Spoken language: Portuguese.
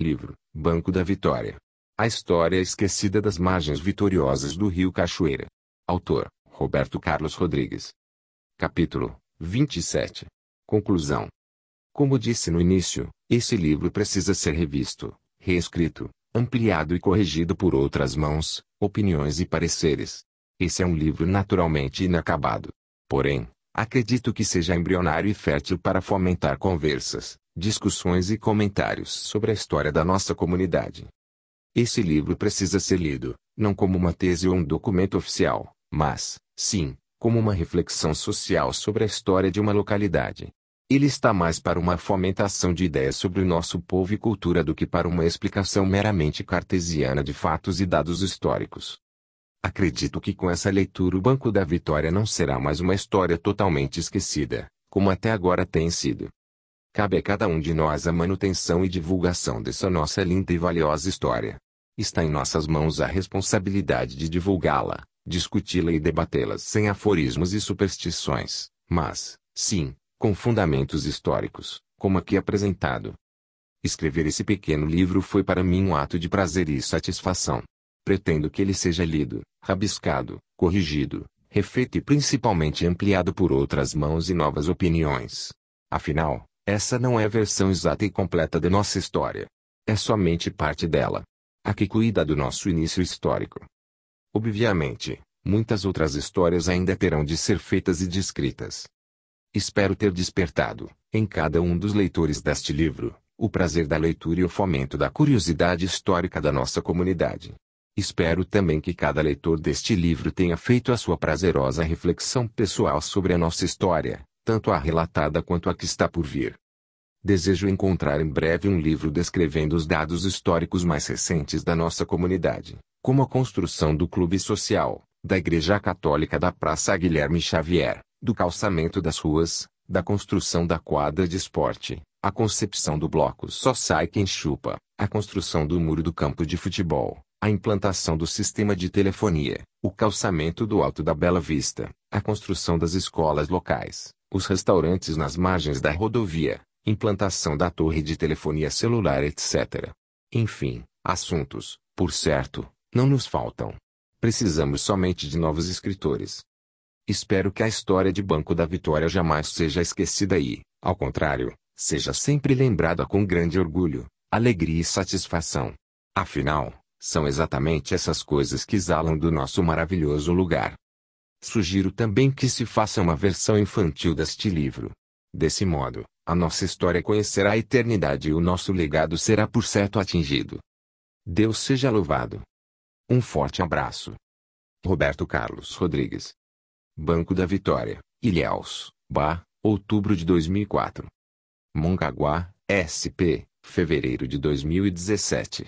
Livro, Banco da Vitória. A história esquecida das margens vitoriosas do rio Cachoeira. Autor, Roberto Carlos Rodrigues. Capítulo 27. Conclusão. Como disse no início, esse livro precisa ser revisto, reescrito, ampliado e corrigido por outras mãos, opiniões e pareceres. Esse é um livro naturalmente inacabado. Porém, acredito que seja embrionário e fértil para fomentar conversas, discussões e comentários sobre a história da nossa comunidade. Esse livro precisa ser lido, não como uma tese ou um documento oficial, mas, sim, como uma reflexão social sobre a história de uma localidade. Ele está mais para uma fomentação de ideias sobre o nosso povo e cultura do que para uma explicação meramente cartesiana de fatos e dados históricos. Acredito que com essa leitura o Banco da Vitória não será mais uma história totalmente esquecida, como até agora tem sido. Cabe a cada um de nós a manutenção e divulgação dessa nossa linda e valiosa história. Está em nossas mãos a responsabilidade de divulgá-la, discuti-la e debatê-las sem aforismos e superstições, mas, sim, com fundamentos históricos, como aqui apresentado. Escrever esse pequeno livro foi para mim um ato de prazer e satisfação. Pretendo que ele seja lido, rabiscado, corrigido, refeito e principalmente ampliado por outras mãos e novas opiniões. Afinal, essa não é a versão exata e completa de nossa história. É somente parte dela. A que cuida do nosso início histórico. Obviamente, muitas outras histórias ainda terão de ser feitas e descritas. Espero ter despertado, em cada um dos leitores deste livro, o prazer da leitura e o fomento da curiosidade histórica da nossa comunidade. Espero também que cada leitor deste livro tenha feito a sua prazerosa reflexão pessoal sobre a nossa história, tanto a relatada quanto a que está por vir. Desejo encontrar em breve um livro descrevendo os dados históricos mais recentes da nossa comunidade, como a construção do clube social, da Igreja Católica da Praça Guilherme Xavier, do calçamento das ruas, da construção da quadra de esporte, a concepção do bloco Só Sai Quem Chupa, a construção do muro do campo de futebol, a implantação do sistema de telefonia, o calçamento do Alto da Bela Vista, a construção das escolas locais, os restaurantes nas margens da rodovia, implantação da torre de telefonia celular etc. Enfim, assuntos, por certo, não nos faltam. Precisamos somente de novos escritores. Espero que a história de Banco da Vitória jamais seja esquecida e, ao contrário, seja sempre lembrada com grande orgulho, alegria e satisfação. Afinal, são exatamente essas coisas que exalam do nosso maravilhoso lugar. Sugiro também que se faça uma versão infantil deste livro. Desse modo, a nossa história conhecerá a eternidade e o nosso legado será por certo atingido. Deus seja louvado. Um forte abraço. Roberto Carlos Rodrigues. Banco da Vitória, Ilhéus, Bar, outubro de 2004. Mongaguá, SP, fevereiro de 2017.